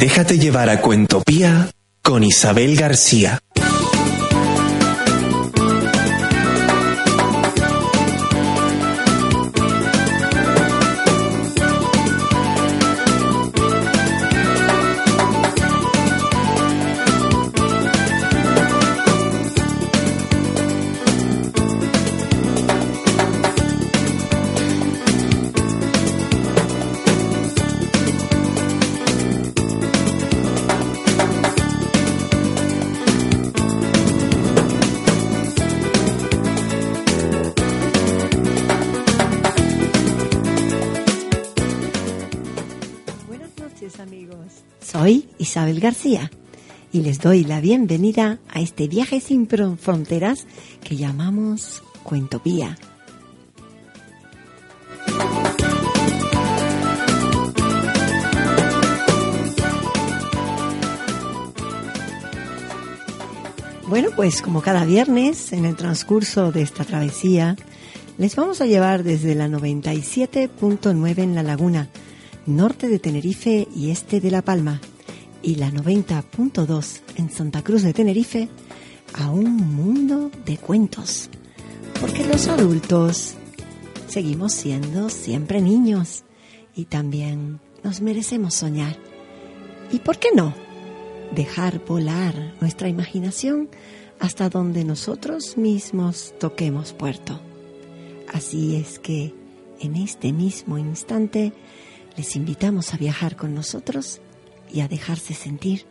Déjate llevar a Cuentopía con Isabel García. Isabel García y les doy la bienvenida a este viaje sin fronteras que llamamos Cuentopía. Bueno, pues como cada viernes, en el transcurso de esta travesía, les vamos a llevar desde la 97.9 en La Laguna, norte de Tenerife y este de La Palma, y la 90.2 en Santa Cruz de Tenerife, a un mundo de cuentos. Porque los adultos seguimos siendo siempre niños y también nos merecemos soñar. ¿Y por qué no? Dejar volar nuestra imaginación hasta donde nosotros mismos toquemos puerto. Así es que en este mismo instante les invitamos a viajar con nosotros y a dejarse sentir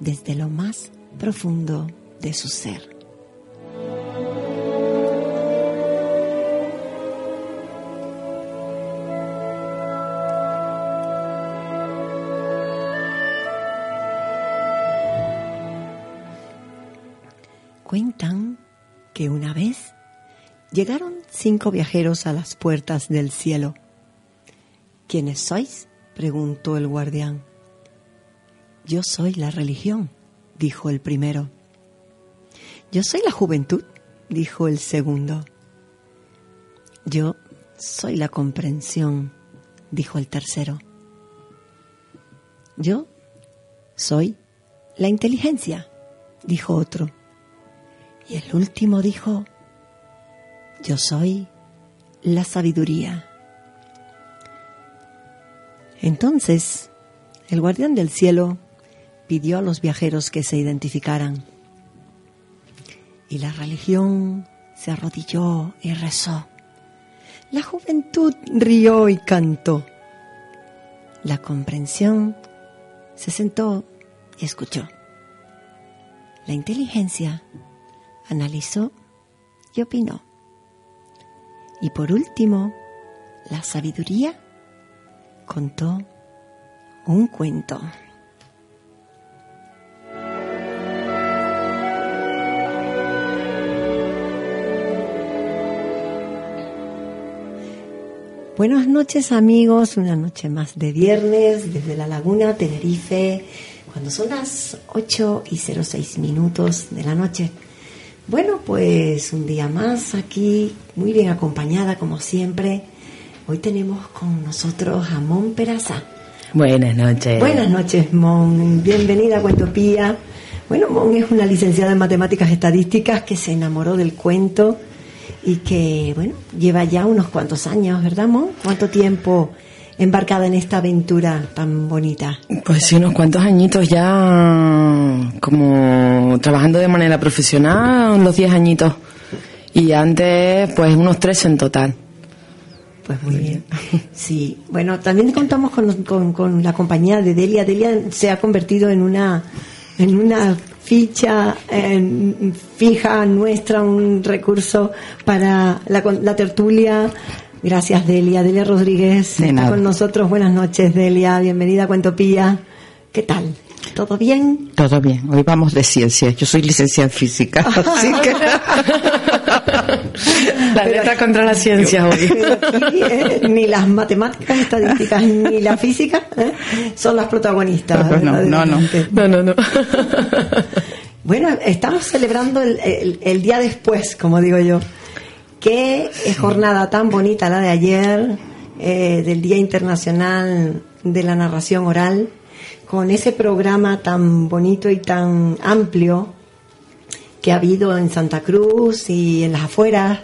desde lo más profundo de su ser. Cuentan que una vez llegaron cinco viajeros a las puertas del cielo. ¿Quiénes sois? preguntó el guardián. Yo soy la religión, dijo el primero. Yo soy la juventud, dijo el segundo. Yo soy la comprensión, dijo el tercero. Yo soy la inteligencia, dijo otro. Y el último dijo, yo soy la sabiduría. Entonces, el guardián del cielo pidió a los viajeros que se identificaran. Y la religión se arrodilló y rezó. La juventud rió y cantó. La comprensión se sentó y escuchó. La inteligencia analizó y opinó. Y por último, la sabiduría contó un cuento. Buenas noches amigos, una noche más de viernes desde la Laguna Tenerife, cuando son las 8 y 06 minutos de la noche. Bueno, pues un día más aquí, muy bien acompañada como siempre. Hoy tenemos con nosotros a Mon Peraza. Buenas noches. Buenas noches, Mon. Bienvenida a Cuentopía. Bueno, Mon es una licenciada en matemáticas estadísticas que se enamoró del cuento y que, bueno, lleva ya unos cuantos años, ¿verdad, Mon? ¿Cuánto tiempo embarcada en esta aventura tan bonita? Pues sí, unos cuantos añitos ya como trabajando de manera profesional, unos 10 añitos. Y antes, pues unos tres en total. Pues muy bien. Sí, bueno, también contamos con, con, con la compañía de Delia. Delia se ha convertido en una en una ficha eh, fija nuestra, un recurso para la, la tertulia. Gracias, Delia. Delia Rodríguez De está con nosotros. Buenas noches, Delia. Bienvenida a Cuentopía. ¿Qué tal? ¿Todo bien? Todo bien. Hoy vamos de ciencias. Yo soy licenciada en física, así que... la letra contra la ciencia hoy. Eh, ni las matemáticas, estadísticas, ni la física ¿eh? son las protagonistas. No, no, no. No, no, no. Bueno, estamos celebrando el, el, día después, como digo yo. Qué jornada tan bonita la de ayer, eh, del Día Internacional de la Narración Oral, con ese programa tan bonito y tan amplio que ha habido en Santa Cruz y en las afueras,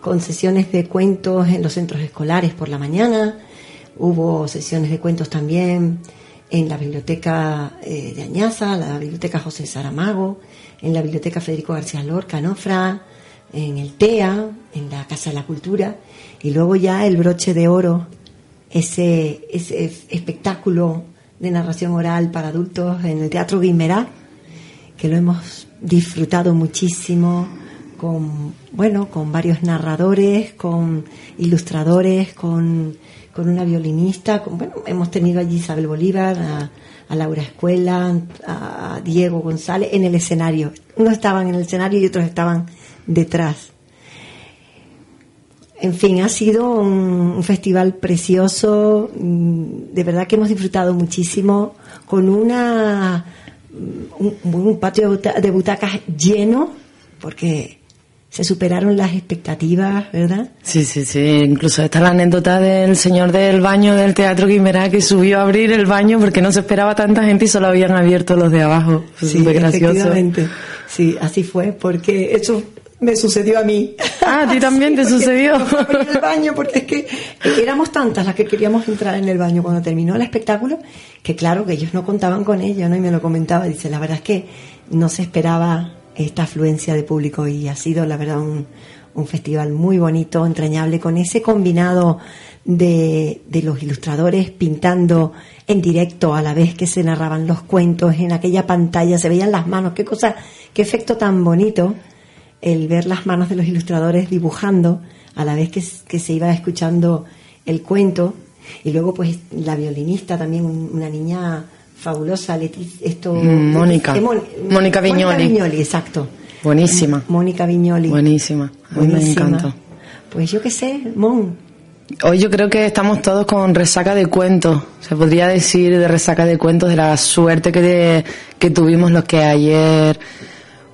con sesiones de cuentos en los centros escolares por la mañana, hubo sesiones de cuentos también en la biblioteca eh, de Añaza, la biblioteca José Saramago, en la biblioteca Federico García Lorca, Nofra, en el TEA, en la Casa de la Cultura, y luego ya el broche de oro, ese, ese espectáculo de narración oral para adultos en el Teatro Guimerá, que lo hemos disfrutado muchísimo con, bueno, con varios narradores, con ilustradores, con con una violinista, bueno, hemos tenido allí Isabel Bolívar, a, Laura Escuela, a Diego González en el escenario. Unos estaban en el escenario y otros estaban detrás. En fin, ha sido un, festival precioso, mm, de verdad que hemos disfrutado muchísimo, con una un, un patio de butacas lleno, porque se superaron las expectativas, ¿verdad? Sí, sí, sí. Incluso está la anécdota del señor del baño del Teatro Guimerá que subió a abrir el baño porque no se esperaba tanta gente y solo habían abierto los de abajo. Sí, efectivamente. Sí, así fue, porque eso me sucedió a mí. Ah, a ti también te sucedió. En el baño, porque es que éramos tantas las que queríamos entrar en el baño cuando terminó el espectáculo, que claro que ellos no contaban con ello, ¿no? Y me lo comentaba, dice, la verdad es que no se esperaba esta afluencia de público y ha sido, la verdad, un, un festival muy bonito, entrañable, con ese combinado de, de, los ilustradores pintando en directo a la vez que se narraban los cuentos en aquella pantalla, se veían las manos, qué cosa, qué efecto tan bonito el ver las manos de los ilustradores dibujando a la vez que, que se iba escuchando el cuento y luego pues la violinista también una niña fabulosa, Leticia, esto... Mm, Mónica. Mónica Viñoli. Mónica Viñoli, exacto. Buenísima. Mónica Viñoli. Buenísima. A mí me encantó. Pues yo qué sé, Mon. Hoy yo creo que estamos todos con resaca de cuentos. Se podría decir de resaca de cuentos de la suerte que, que tuvimos los que ayer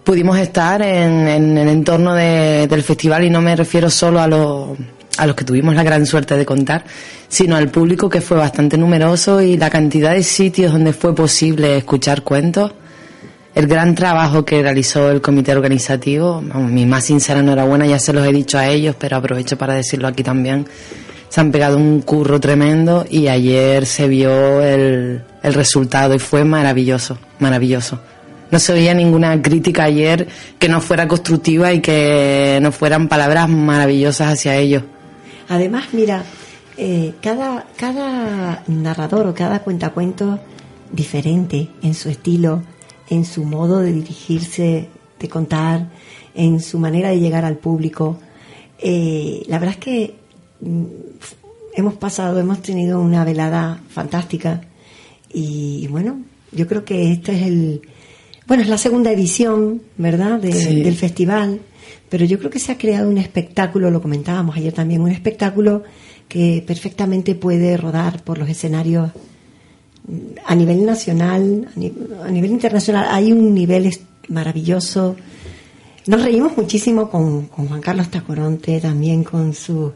pudimos estar en, en el entorno de, del festival y no me refiero solo a los a los que tuvimos la gran suerte de contar, sino al público que fue bastante numeroso y la cantidad de sitios donde fue posible escuchar cuentos, el gran trabajo que realizó el comité organizativo, mi más sincera enhorabuena, ya se los he dicho a ellos, pero aprovecho para decirlo aquí también, se han pegado un curro tremendo y ayer se vio el, el resultado y fue maravilloso, maravilloso. No se oía ninguna crítica ayer que no fuera constructiva y que no fueran palabras maravillosas hacia ellos. Además, mira, eh, cada, cada narrador o cada cuentacuento diferente en su estilo, en su modo de dirigirse, de contar, en su manera de llegar al público. Eh, la verdad es que mm, hemos pasado, hemos tenido una velada fantástica y bueno, yo creo que este es el, bueno, es la segunda edición, ¿verdad?, del festival pero yo creo que se ha creado un espectáculo, lo comentábamos ayer también, un espectáculo que perfectamente puede rodar por los escenarios a nivel nacional, a nivel, internacional. Hay un nivel maravilloso. Nos reímos muchísimo con, Juan Carlos Tacoronte, también con su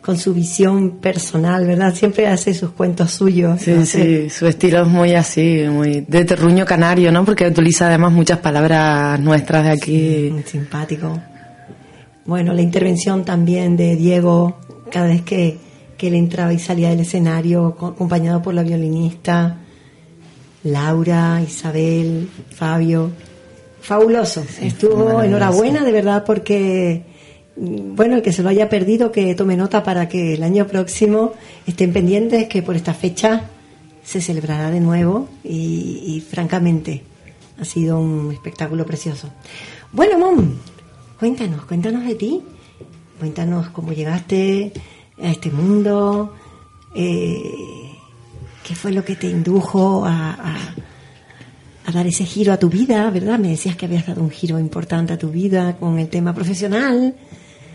con su visión personal, ¿verdad? Siempre hace sus cuentos suyos. Sí, sí, su estilo es muy así, muy de terruño canario, ¿no? Porque utiliza además muchas palabras nuestras de aquí. muy simpático. Bueno, la intervención también de Diego, cada vez que, él entraba y salía del escenario, acompañado por la violinista, Laura, Isabel, Fabio. Fabuloso. Estuvo enhorabuena, de verdad, porque, mm, bueno, el que se lo haya perdido, que tome nota para que el año próximo estén pendientes, que por esta fecha se celebrará de nuevo y, y francamente ha sido un espectáculo precioso. Bueno, Mom, Cuéntanos, cuéntanos de ti. Cuéntanos cómo llegaste a este mundo. Eh, ¿Qué fue lo que te indujo a, a dar ese giro a tu vida, ¿verdad? Me decías que habías dado un giro importante a tu vida con el tema profesional.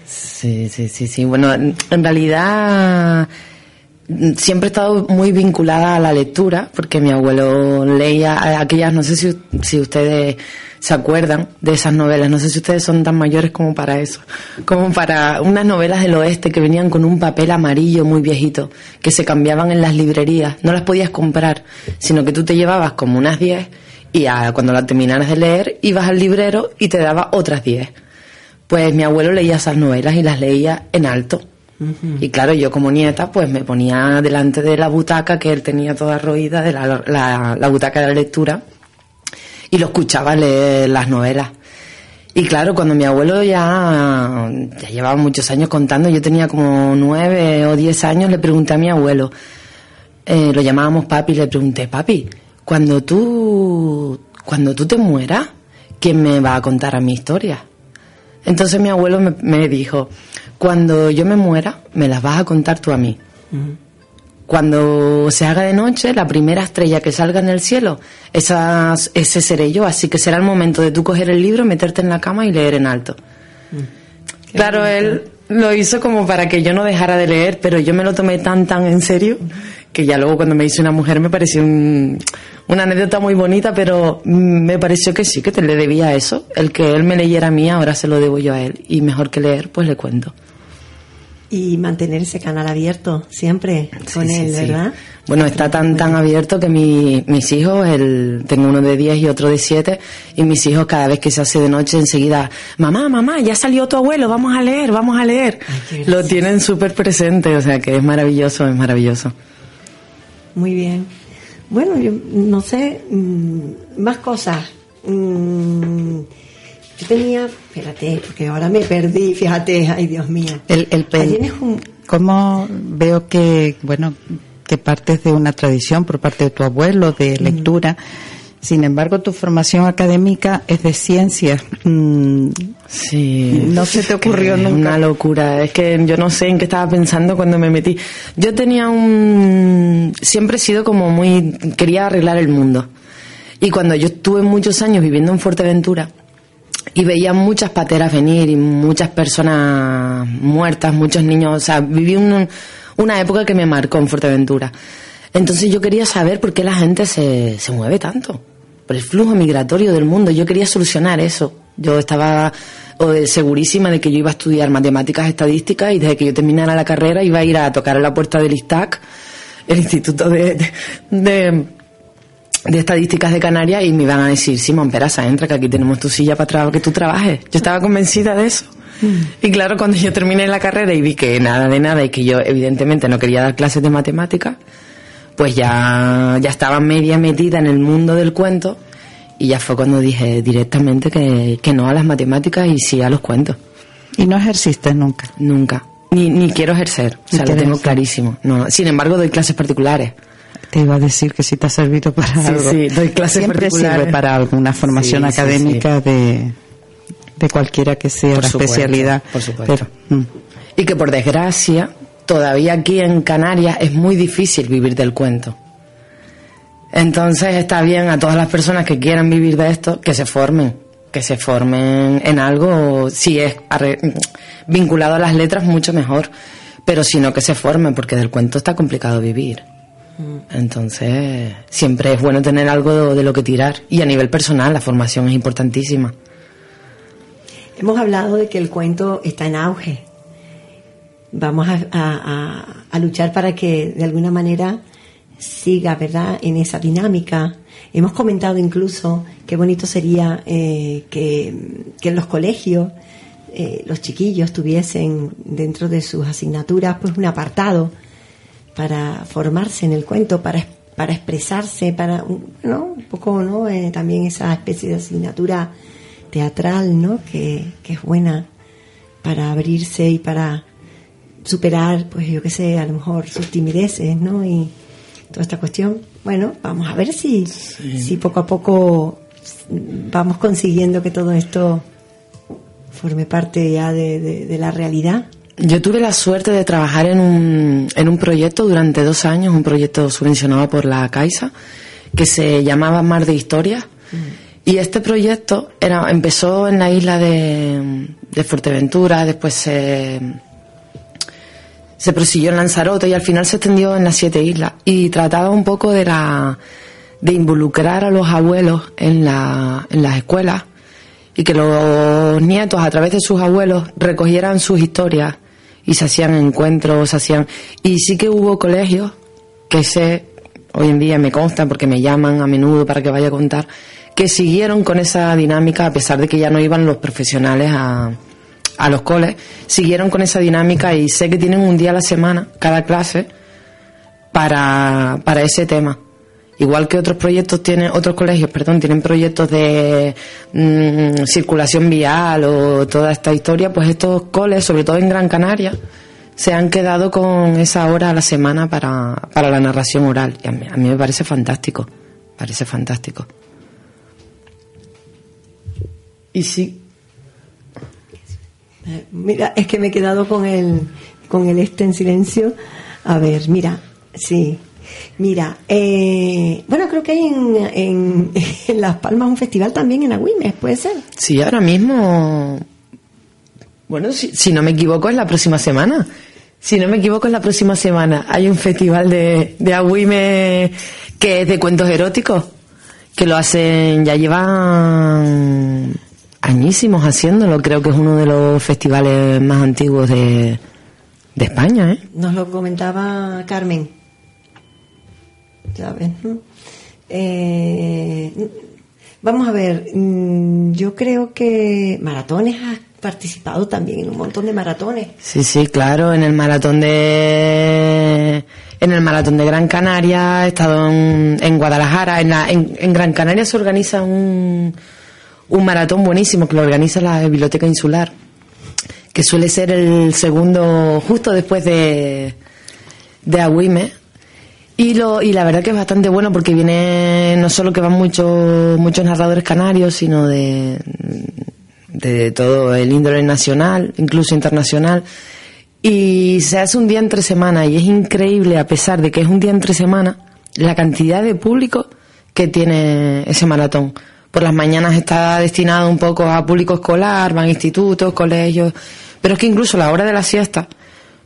Sí, sí, sí, sí. Bueno, en realidad siempre he estado muy vinculada a la lectura, porque mi abuelo leía aquellas, no sé si, si ustedes se acuerdan de esas novelas, no sé si ustedes son tan mayores como para eso, como para unas novelas del oeste que venían con un papel amarillo muy viejito, que se cambiaban en las librerías, no las podías comprar, sino que tú te llevabas como unas 10 y cuando las terminaras de leer ibas al librero y te daba otras 10. Pues mi abuelo leía esas novelas y las leía en alto y claro, yo como nieta, pues me ponía delante de la butaca que él tenía toda roída, de la, la, butaca de la lectura, y lo escuchaba leer las novelas. Y claro, cuando mi abuelo ya, ya llevaba muchos años contando, yo tenía como nueve o diez años, le pregunté a mi abuelo, eh, lo llamábamos papi, le pregunté, papi, cuando tú, cuando tú te mueras, ¿quién me va a contar a mi historia? Entonces mi abuelo me, me dijo, cuando yo me muera, me las vas a contar tú a mí. Cuando se haga de noche, la primera estrella que salga en el cielo, esas, ese seré yo. Así que será el momento de tú coger el libro, meterte en la cama y leer en alto. Claro, él lo hizo como para que yo no dejara de leer, pero yo me lo tomé tan, tan en serio que ya luego cuando me hice una mujer me pareció una anécdota muy bonita, pero me pareció que sí, que te le debía eso. El que él me leyera a mí, ahora se lo debo yo a él. Y mejor que leer, pues le cuento y mantener ese canal abierto siempre con él, ¿verdad? Bueno, está tan tan abierto que mi, mis hijos, el, tengo uno de 10 y otro de 7, y mis hijos cada vez que se hace de noche enseguida, mamá, mamá, ya salió tu abuelo, vamos a leer, vamos a leer. Lo tienen súper presente, o sea que es maravilloso, es maravilloso. Muy bien. Bueno, yo no sé, mm, más cosas. Yo tenía, espérate, porque ahora me perdí, fíjate, ay Dios mío. El, el ¿Cómo veo que, bueno, que partes de una tradición por parte de tu abuelo de lectura? Sin embargo, tu formación académica es de ciencias. Mm, sí. No se te ocurrió nunca. Una locura. Es que yo no sé en qué estaba pensando cuando me metí. Yo tenía un. Siempre he sido como muy. Quería arreglar el mundo. Y cuando yo estuve muchos años viviendo en Fuerteventura, y veía muchas pateras venir y muchas personas muertas, muchos niños, o sea, viví una época que me marcó en Fuerteventura. Entonces yo quería saber por qué la gente se, se mueve tanto, por el flujo migratorio del mundo. Yo quería solucionar eso. Yo estaba segurísima de que yo iba a estudiar matemáticas estadísticas y desde que yo terminara la carrera iba a ir a tocar a la puerta del ISTAC, el Instituto de de estadísticas de Canarias y me iban a decir, Simón Peraza, entra que aquí tenemos tu silla para que tú trabajes. Yo estaba convencida de eso. Mm. Y claro, cuando yo terminé la carrera y vi que nada de nada y que yo evidentemente no quería dar clases de matemáticas, pues ya, ya estaba media metida en el mundo del cuento y ya fue cuando dije directamente que, que no a las matemáticas y sí a los cuentos. ¿Y no ejerciste nunca? Nunca. Ni, ni quiero ejercer. O sea, lo tengo clarísimo. No, sin embargo, doy clases particulares te iba a decir que si te ha servido para algo. Sí, doy clases Siempre sirve para alguna formación académica De, de cualquiera que sea la especialidad. Por supuesto. Mm. Y que por desgracia, todavía aquí en Canarias es muy difícil vivir del cuento. Entonces está bien a todas las personas que quieran vivir de esto, que se formen, que se formen en algo, si es vinculado a las letras, mucho mejor, pero si no, que se formen, porque del cuento está complicado vivir. Entonces, siempre es bueno tener algo de, lo que tirar. Y a nivel personal, la formación es importantísima. Hemos hablado de que el cuento está en auge. Vamos a, luchar para que de alguna manera siga, ¿verdad?, en esa dinámica. Hemos comentado incluso qué bonito sería eh, que, en los colegios eh, los chiquillos tuviesen dentro de sus asignaturas pues un apartado para formarse en el cuento, para, para expresarse, para, ¿no? Un poco, ¿no? Eh, también esa especie de asignatura teatral, ¿no? Que, que es buena para abrirse y para superar, pues yo qué sé, a lo mejor sus timideces, ¿no? Y toda esta cuestión. Bueno, vamos a ver si, si poco a poco vamos consiguiendo que todo esto forme parte ya de, de la realidad. Yo tuve la suerte de trabajar en un, en un proyecto durante dos años, un proyecto subvencionado por la Caixa, que se llamaba Mar de Historias, Y este proyecto era, empezó en la isla de, de Fuerteventura, después se, se prosiguió en Lanzarote y al final se extendió en las siete islas. Y trataba un poco de la, de involucrar a los abuelos en, la, en las escuelas y que los nietos a través de sus abuelos recogieran sus historias y se hacían encuentros, se hacían y sí que hubo colegios que sé hoy en día me consta porque me llaman a menudo para que vaya a contar que siguieron con esa dinámica a pesar de que ya no iban los profesionales a, a los coles, siguieron con esa dinámica y sé que tienen un día a la semana cada clase para, para ese tema. Igual que otros proyectos tienen, otros colegios, perdón, tienen proyectos de mm, circulación vial o toda esta historia, pues estos coles, sobre todo en Gran Canaria, se han quedado con esa hora a la semana para, para la narración oral. Y a mí, a mí me parece fantástico, parece fantástico. Y sí, Mira, es que me he quedado con el, con el este en silencio. A ver, mira, sí. Mira, eh, bueno, creo que hay en, en, en Las Palmas un festival también en Agüimes, ¿puede ser? Sí, ahora mismo. Bueno, si, si no me equivoco, es la próxima semana. Si no me equivoco, es la próxima semana. Hay un festival de, de Agüime que es de cuentos eróticos. Que lo hacen, ya llevan añísimos haciéndolo. Creo que es uno de los festivales más antiguos de, de España, ¿eh? Nos lo comentaba Carmen. Eh, vamos a ver, mm, yo creo que maratones has participado también en un montón de maratones. Sí, sí, claro, en el maratón de en el maratón de Gran Canaria, he estado en, Guadalajara, en, la- en Gran Canaria se organiza un, un maratón buenísimo que lo organiza la Biblioteca Insular, que suele ser el segundo justo después de de Agüime. Y, lo, y la verdad que es bastante bueno porque viene no solo que van muchos muchos narradores canarios, sino de, de todo el índole nacional, incluso internacional. Y se hace un día entre semana y es increíble, a pesar de que es un día entre semana, la cantidad de público que tiene ese maratón. Por las mañanas está destinado un poco a público escolar, van institutos, colegios, pero es que incluso la hora de la siesta,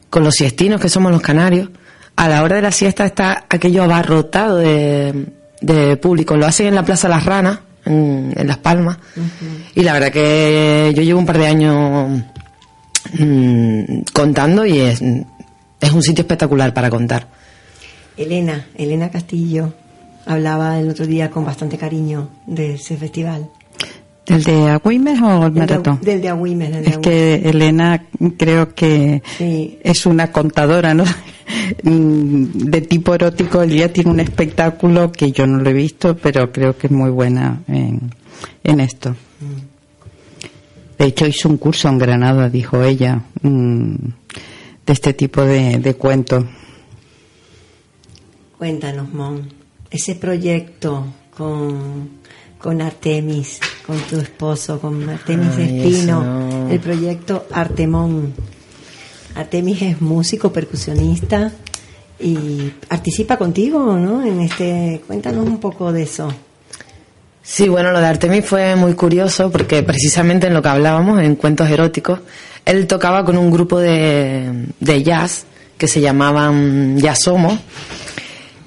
con los siestinos que somos los canarios, a la hora de la siesta está aquello abarrotado de, de público. Lo hacen en la Plaza Las Ranas, en, en Las Palmas, y la verdad que yo llevo un par de años mm, contando y es, es un sitio espectacular para contar. Elena, Elena Castillo, hablaba el otro día con bastante cariño de ese festival. ¿El de Agüimes o el Del de- maratón? Del de Agüimes. del de Es que Elena creo que Sí. es una contadora, ¿no? Mm, de tipo erótico. El día tiene un espectáculo que yo no lo he visto, pero creo que es muy buena en, en esto. De hecho, hizo un curso en Granada, dijo ella, mm, de este tipo de, de cuentos. Cuéntanos, Mon, ese proyecto con, con Artemis, con tu esposo, con Artemis Ay, Espino, el proyecto Artemón. Artemis es músico, percusionista y participa contigo, ¿no? En este, cuéntanos un poco de eso. Sí, bueno, lo de Artemis fue muy curioso porque precisamente en lo que hablábamos, en cuentos eróticos, él tocaba con un grupo de, de jazz que se llamaban Ya Somos.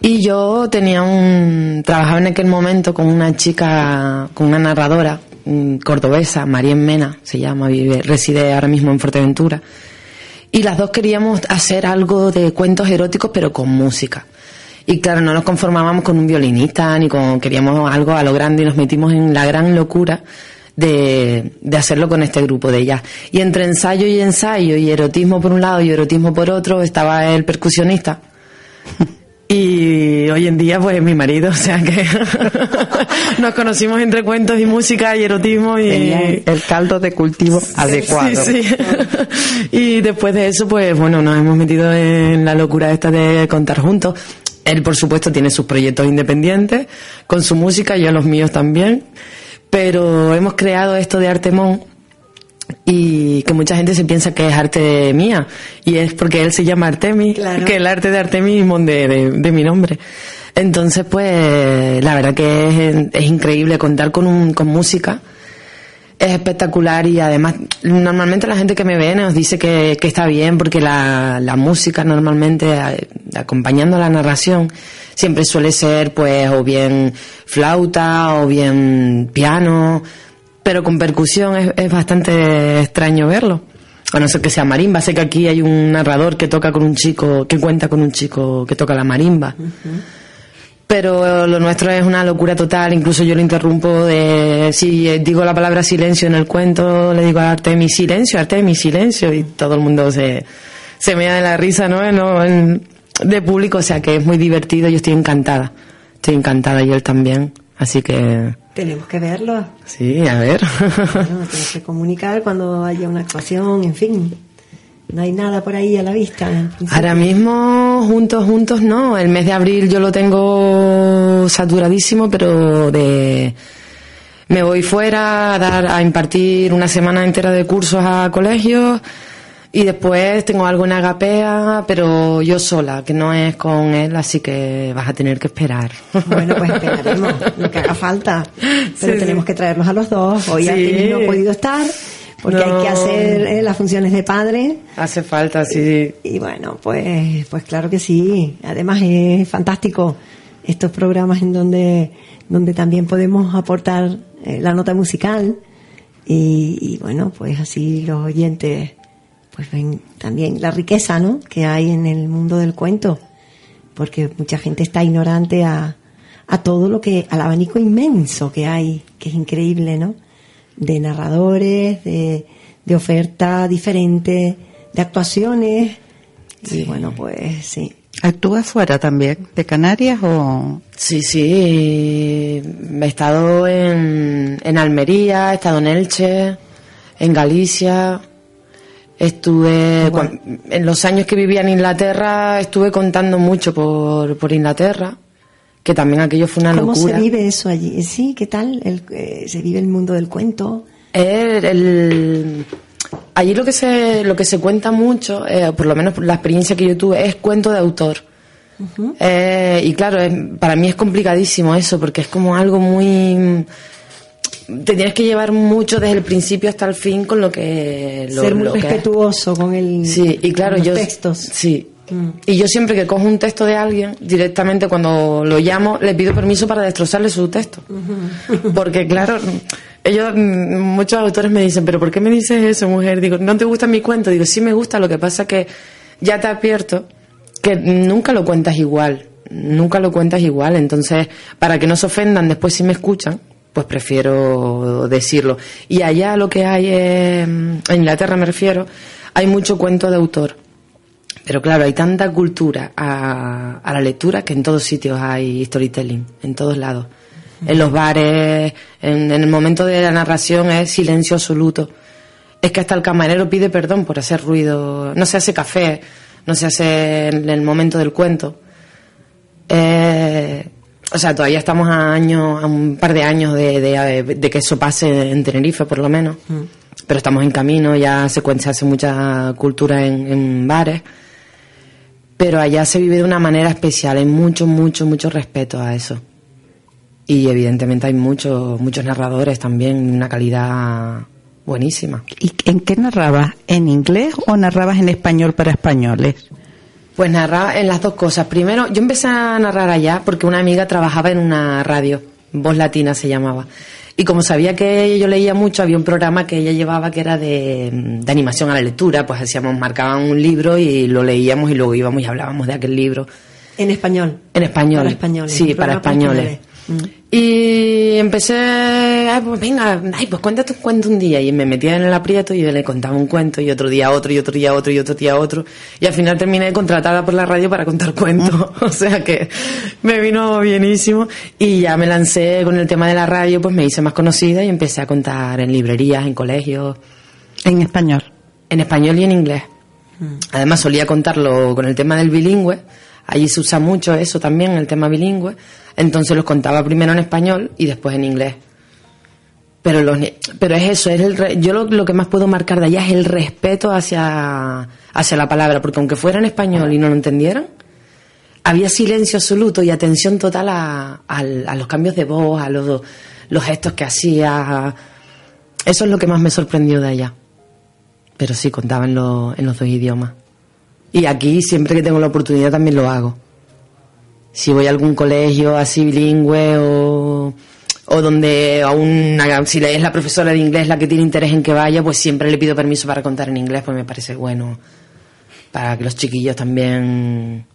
Y yo tenía un. Trabajaba en aquel momento con una chica, con una narradora mm, cordobesa, María Mena, se llama, vive, reside ahora mismo en Fuerteventura. Y las dos queríamos hacer algo de cuentos eróticos, pero con música. Y claro, no nos conformábamos con un violinista, ni con. Queríamos algo a lo grande y nos metimos en la gran locura de, de hacerlo con este grupo de jazz. Y entre ensayo y ensayo, y erotismo por un lado y erotismo por otro, estaba el percusionista. Y hoy en día, pues mi marido, o sea que nos conocimos entre cuentos y música y erotismo y. El caldo de cultivo adecuado. Sí, sí. y después de eso, pues bueno, nos hemos metido en la locura esta de contar juntos. Él, por supuesto, tiene sus proyectos independientes, con su música, yo los míos también. Pero hemos creado esto de Artemón y que mucha gente se piensa que es arte mía y es porque él se llama Artemis, Claro. que el arte de Artemis es de, de, de mi nombre. Entonces, pues, la verdad que es, es increíble contar con, un, con música. Es espectacular y además, normalmente la gente que me ve nos dice que, que está bien porque la, la música normalmente, acompañando la narración, siempre suele ser, pues, o bien flauta o bien piano, pero con percusión es, es bastante extraño verlo. A no ser que sea marimba. Sé que aquí hay un narrador que toca con un chico, que cuenta con un chico que toca la marimba. Pero lo nuestro es una locura total. Incluso yo lo interrumpo de, si digo la palabra silencio en el cuento, le digo a Artemi silencio, Artemi silencio. Y todo el mundo se, se me da de la risa, ¿no? ¿no? En- de público. O sea que es muy divertido. Yo estoy encantada. Estoy encantada y él también. Así que, Tenemos que verlo. sí, a ver. Bueno, tenemos que comunicar cuando haya una actuación, en fin. No hay nada por ahí a la vista. Ahora mismo, juntos, juntos, no. El mes de abril yo lo tengo saturadísimo, pero de me voy fuera a dar a impartir una semana entera de cursos a colegios y después tengo algo en Agapea, pero yo sola, que no es con él, así que vas a tener que esperar. Bueno, pues esperaremos lo que haga falta. Pero Sí, tenemos sí. que traernos a los dos. Hoy Sí. Artemis no ha podido estar porque hay que hacer eh, las funciones de padre. Hace falta, sí. Y bueno, pues, pues claro que sí. Además es fantástico estos programas en donde, donde también podemos aportar eh, la nota musical y, y bueno, pues así los oyentes pues ven también la riqueza, ¿no? Que hay en el mundo del cuento, porque mucha gente está ignorante a, a todo lo que, al abanico inmenso que hay, que es increíble, ¿no? De narradores, de, de oferta diferente, de actuaciones. Y bueno, pues sí. ¿Actúas fuera también, de Canarias o...? Sí, sí. He estado en, en Almería, he estado en Elche, en Galicia. Estuve, en los años que vivía en Inglaterra, estuve contando mucho por, por Inglaterra, que también aquello fue una ¿Cómo locura. se vive eso allí? Sí, ¿qué tal? El, eh, ¿Se vive el mundo del cuento? El- el- allí lo que se lo que se cuenta mucho, eh, por lo menos por la experiencia que yo tuve, es cuento de autor. Eh, y claro, es- para mí es complicadísimo eso, porque es como algo muy... Te tienes que llevar mucho desde el principio hasta el fin con lo que... Lo, Ser muy lo que es. respetuoso con el Sí, y claro, los yo... textos. Sí. Mm. Y yo siempre que cojo un texto de alguien, directamente cuando lo llamo, le pido permiso para destrozarle su texto. Porque claro, ellos, mm, muchos autores me dicen, pero ¿por qué me dices eso, mujer? Digo, ¿no te gusta mi cuento? Digo, sí me gusta, lo que pasa que ya te advierto que nunca lo cuentas igual, nunca lo cuentas igual. Entonces, para que no se ofendan después si me escuchan, pues prefiero decirlo. Y allá lo que hay en Inglaterra me refiero, hay mucho cuento de autor. Pero claro, hay tanta cultura a, a la lectura que en todos sitios hay storytelling, en todos lados. En los bares, en, en el momento de la narración es silencio absoluto. Es que hasta el camarero pide perdón por hacer ruido. No se hace café, no se hace en el momento del cuento. Eh, o sea, todavía estamos a años, a un par de años de, de- de que eso pase en Tenerife, por lo menos. Pero estamos en camino, ya se, se hace mucha cultura en, en bares. Pero allá se vive de una manera especial, hay mucho, mucho, mucho respeto a eso. Y evidentemente hay muchos, muchos narradores también, una calidad buenísima. ¿Y en qué narrabas? ¿En inglés o narrabas en español para españoles? Pues narraba en las dos cosas. Primero, yo empecé a narrar allá porque una amiga trabajaba en una radio, Voz Latina se llamaba. Y como sabía que yo leía mucho, había un programa que ella llevaba que era de, de animación a la lectura, pues hacíamos, marcaban un libro y lo leíamos y luego íbamos y hablábamos de aquel libro. En español. En español. Para españoles. Sí, para españoles. Mm. Y empecé, ay, pues venga, ay, pues cuéntate un cuento un día. Y me metía en el aprieto y yo le contaba un cuento y otro día otro y otro día otro y otro día otro. Y al final terminé contratada por la radio para contar cuentos. o sea que me vino bienísimo. Y ya me lancé con el tema de la radio, pues me hice más conocida y empecé a contar en librerías, en colegios, En español. en español y en inglés. Además solía contarlo con el tema del bilingüe. Allí se usa mucho eso también, el tema bilingüe. Entonces los contaba primero en español y después en inglés. Pero, los, pero es eso, es el, yo lo, lo que más puedo marcar de allá es el respeto hacia, hacia la palabra, porque aunque fuera en español y no lo entendieran, había silencio absoluto y atención total a, a los cambios de voz, a los, los gestos que hacía. Eso es lo que más me sorprendió de allá. Pero sí, contaba en, en los dos idiomas. Y aquí, siempre que tengo la oportunidad, también lo hago. Si voy a algún colegio así bilingüe o, o donde aún, si es la profesora de inglés la que tiene interés en que vaya, pues siempre le pido permiso para contar en inglés, pues me parece bueno. Para que los chiquillos también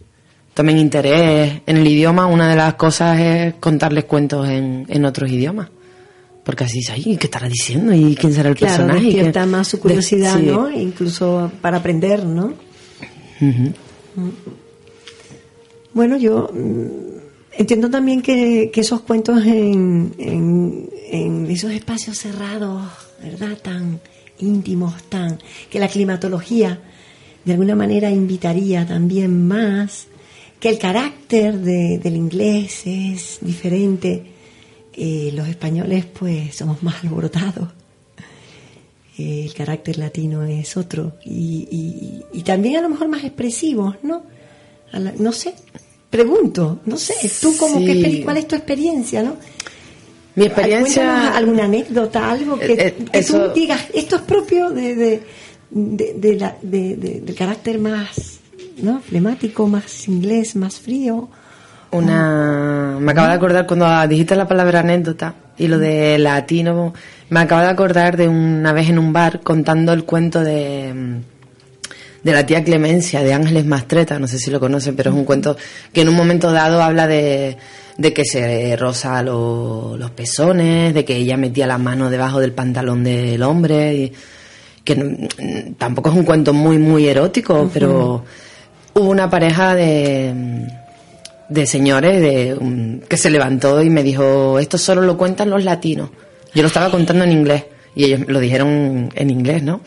tomen interés en el idioma. Una de las cosas es contarles cuentos en, en otros idiomas porque así dice, ¿qué estará diciendo? ¿Y quién será el claro, personaje? despierta más su curiosidad, ¿no? Incluso para aprender, ¿no? Bueno, yo mm, entiendo también que, esos cuentos en, esos espacios cerrados, ¿verdad? Tan íntimos, tan que la climatología de alguna manera invitaría también más, que el carácter del inglés es diferente eh, los españoles pues somos más alborotados. Eh, el carácter latino es otro. Y, y, también a lo mejor más expresivos, ¿no? no sé, pregunto, no sé, tú como que, ¿cuál es tu experiencia, no? Mi experiencia... alguna anécdota, algo que, eh, tú digas, esto es propio de, de, de, la, del carácter más, ¿no? Flemático, más inglés, más frío. Una. Me acabo de acordar cuando dijiste la palabra anécdota y lo de latino. Me acabo de acordar de una vez en un bar contando el cuento de de la tía Clemencia de Ángeles Mastreta, no sé si lo conocen, pero es un cuento que en un momento dado habla de, de que se rosa los pezones, de que ella metía la mano debajo del pantalón del hombre, y que tampoco es un cuento muy, muy erótico, pero hubo una pareja de de señores de, que se levantó y me dijo, esto solo lo cuentan los latinos. Yo lo estaba contando en inglés y ellos lo dijeron en inglés, ¿no?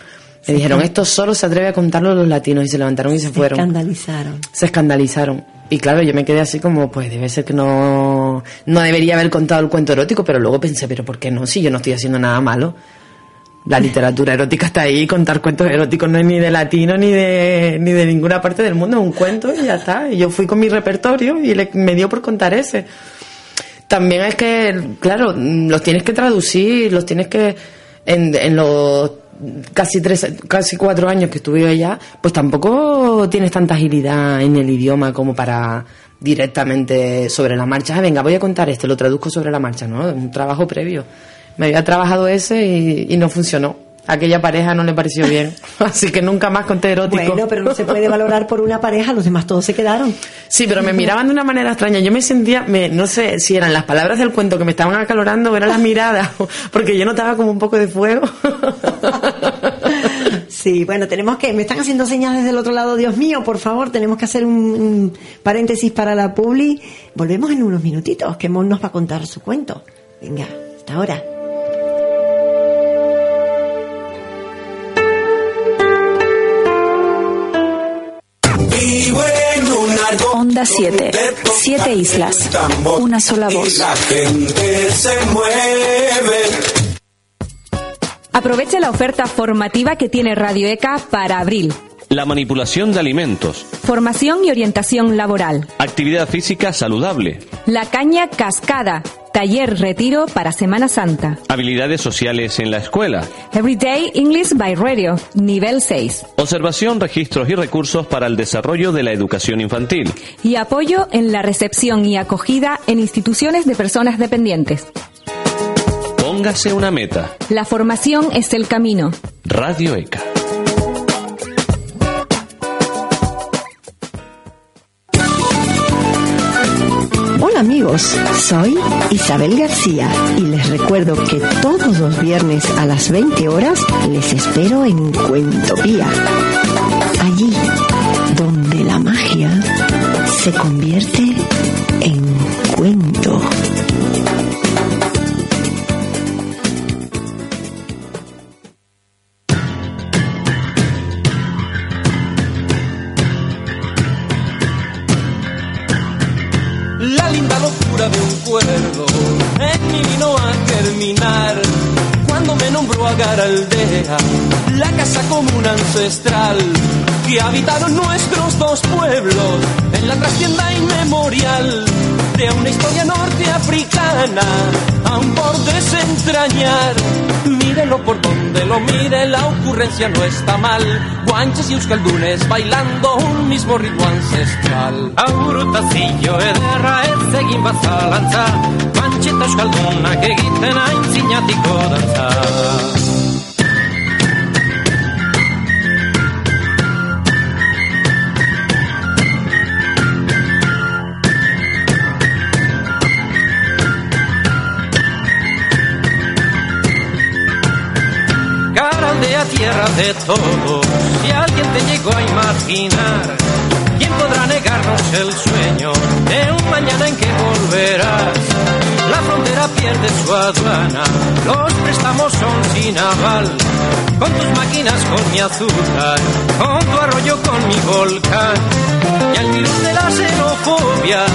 Me dijeron, esto solo se atreve a contarlo los latinos y se levantaron y se, fueron. Se escandalizaron. Se escandalizaron. Y claro, yo me quedé así como, pues debe ser que no, no debería haber contado el cuento erótico, pero luego pensé, pero ¿por qué no? Si yo no estoy haciendo nada malo la literatura erótica está ahí, contar cuentos eróticos no es ni de latino ni de, ni de ninguna parte del mundo, es un cuento y ya está. Y yo fui con mi repertorio y me dio por contar ese. También es que, claro, los tienes que traducir, los tienes que, en, en los casi tres, casi cuatro años que estuve allá, pues tampoco tienes tanta agilidad en el idioma como para directamente sobre la marcha. Ah, venga, voy a contar esto, lo traduzco sobre la marcha, ¿no? Un trabajo previo me había trabajado ese y, no funcionó. Aquella pareja no le pareció bien, así que nunca más conté erótico. Bueno, pero no se puede valorar por una pareja, los demás todos se quedaron. Sí, pero me miraban de una manera extraña. Yo me sentía, me, no sé si eran las palabras del cuento que me estaban acalorando o eran las miradas, porque yo notaba como un poco de fuego. Sí, bueno, tenemos que, me están haciendo señas desde el otro lado, Dios mío, por favor, tenemos que hacer un, paréntesis para la publi. Volvemos en unos minutitos, que Mon nos va a contar su cuento. Venga, hasta ahora. Onda 7. Siete islas. Una sola voz. Aprovecha la oferta formativa que tiene Radio ECA para abril. La manipulación de alimentos. Formación y orientación laboral. Actividad física saludable. La caña cascada Taller Retiro para Semana Santa. Habilidades sociales en la escuela. Everyday English by Radio, nivel 6. Observación, registros y recursos para el desarrollo de la educación infantil. Y apoyo en la recepción y acogida en instituciones de personas dependientes. Póngase una meta. La formación es el camino. Radio ECA. Amigos, soy Isabel García y les recuerdo que todos los viernes a las 20 horas les espero en Cuentopía. Allí donde la magia se convierte en de un cuerdo en mí vino a terminar cuando me nombró a Garaldea, la casa común ancestral que habitaron nuestros dos pueblos en la trastienda inmemorial de una historia norteafricana, aún por desentrañar. Mírelo por donde lo mire, la ocurrencia no está mal. Guanches y euskaldunes bailando un mismo ritmo ancestral. Aurutazio ederra ez egin bazalantza, guantxe eta euskaldunak egiten aintzinatiko dantza. De todos, si alguien te llegó a imaginar, ¿quién podrá negarnos el sueño de un mañana en que volverás? La frontera pierde su aduana, los préstamos son sin aval. Con tus máquinas, con mi azúcar, con tu arroyo, con mi volcán. Y al virus de la xenofobia,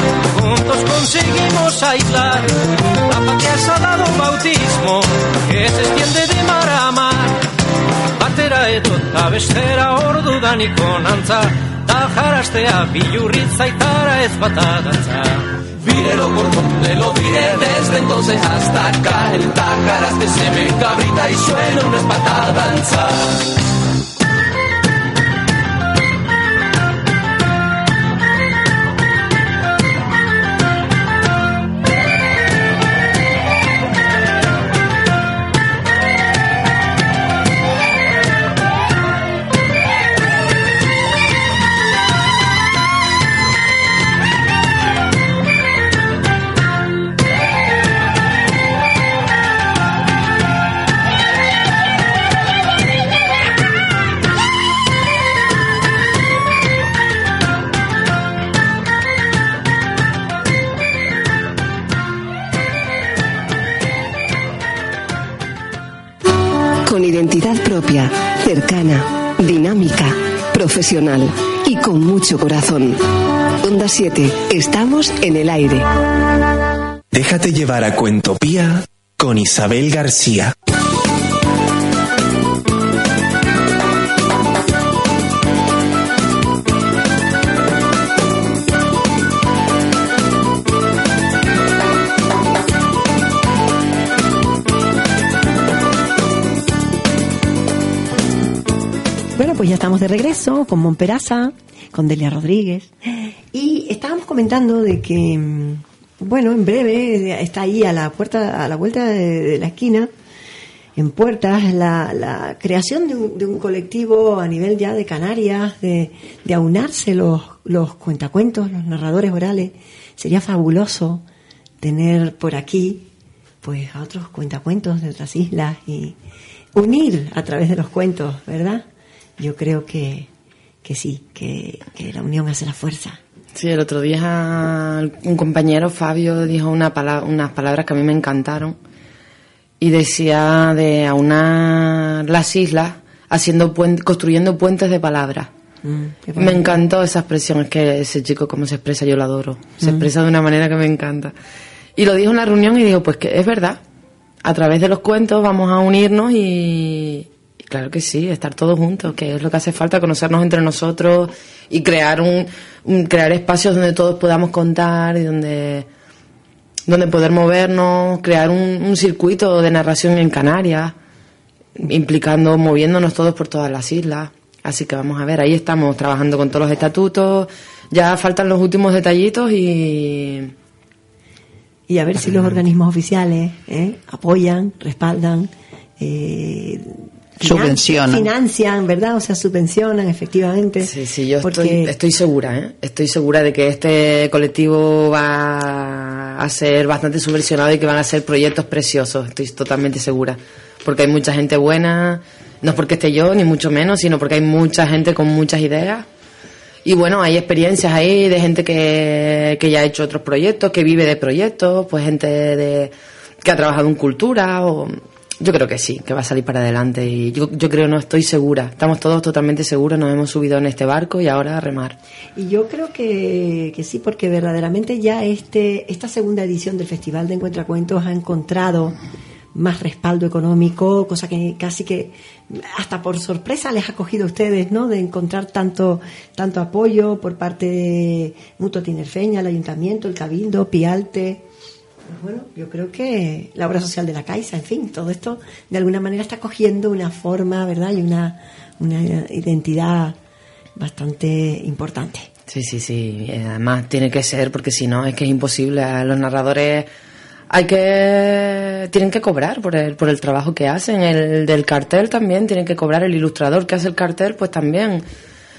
juntos conseguimos aislar. La patria se ha dado bautismo que se extiende de mar a mar. Batera edota bestera ordudan ikonantza, ta jarastea bilurrit zaitara ez batadantza. Mírelo por donde lo mire, desde entonces hasta acá. El Tájaras de se me cabrita y suena una espata y con mucho corazón. Onda 7, estamos en el aire. Déjate llevar a Cuentopía con Isabel García. Estamos de regreso con Monperaza, con Delia Rodríguez. Y estábamos comentando de que, mm, bueno, en breve está ahí a la puerta, a la vuelta de, la esquina, en puertas, la, la creación de un, de un colectivo a nivel ya de Canarias, de, de aunarse los, los cuentacuentos, los narradores orales. Sería fabuloso tener por aquí, pues, a otros cuentacuentos de otras islas y unir a través de los cuentos, ¿verdad? Yo creo que, que sí, que, que la unión hace la fuerza. Sí, el otro día un compañero, Fabio, dijo una pala- unas palabras que a mí me encantaron y decía de aunar las islas haciendo puen- construyendo puentes de palabras. Mm, Me encantó esa expresión, es que ese chico como se expresa, yo lo adoro. Se Mm. expresa de una manera que me encanta. Y lo dijo en la reunión y dijo, pues que es verdad. A través de los cuentos vamos a unirnos y claro que sí, estar todos juntos, que es lo que hace falta, conocernos entre nosotros y crear un, un- crear espacios donde todos podamos contar y donde donde poder movernos, crear un, un circuito de narración en Canarias, implicando, moviéndonos todos por todas las islas. Así que vamos a ver, ahí estamos trabajando con todos los estatutos, ya faltan los últimos detallitos y... Y a ver si los organismos oficiales ¿eh? apoyan, respaldan, eh, Subvencionan. financian, ¿verdad? O sea, subvencionan efectivamente. Sí, sí, yo Porque- estoy, estoy segura, ¿eh? Estoy segura de que este colectivo va a ser bastante subvencionado y que van a ser proyectos preciosos, estoy totalmente segura. Porque hay mucha gente buena, no es porque esté yo, ni mucho menos, sino porque hay mucha gente con muchas ideas. Y bueno, hay experiencias ahí de gente que, que ya ha hecho otros proyectos, que vive de proyectos, pues gente de, que ha trabajado en cultura o... Yo creo que sí, que va a salir para adelante y yo, yo creo, no estoy segura. Estamos todos totalmente seguros, nos hemos subido en este barco y ahora a remar. Y yo creo que, que sí, porque verdaderamente ya este, esta segunda edición del Festival de Encuentracuentos ha encontrado más respaldo económico, cosa que casi que hasta por sorpresa les ha cogido a ustedes, ¿no? De encontrar tanto, tanto apoyo por parte de Mutua Tinerfeña, el Ayuntamiento, el Cabildo, Pialte. Pues bueno, yo creo que la obra social de la Caixa, en fin, todo esto de alguna manera está cogiendo una forma, ¿verdad? Y una, una identidad bastante importante. Sí, sí, sí. Además tiene que ser porque si no es que es imposible. A los narradores hay que tienen que cobrar por el, por el trabajo que hacen. El del cartel también tienen que cobrar. El ilustrador que hace el cartel, pues también.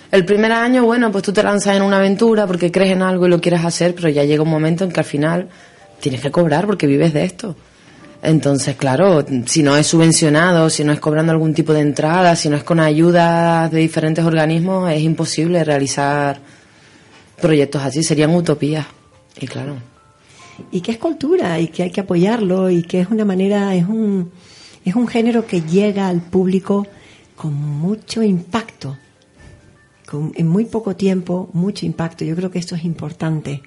El primer año, bueno, pues tú te lanzas en una aventura porque crees en algo y lo quieres hacer, pero ya llega un momento en que al final tienes que cobrar porque vives de esto. Entonces, claro, si no es subvencionado, si no es cobrando algún tipo de entrada, si no es con ayudas de diferentes organismos, es imposible realizar proyectos así. Serían utopías. Y claro. Y que es cultura y que hay que apoyarlo y que es una manera, es un, es un género que llega al público con mucho impacto. Con, en muy poco tiempo, mucho impacto. Yo creo que esto es importante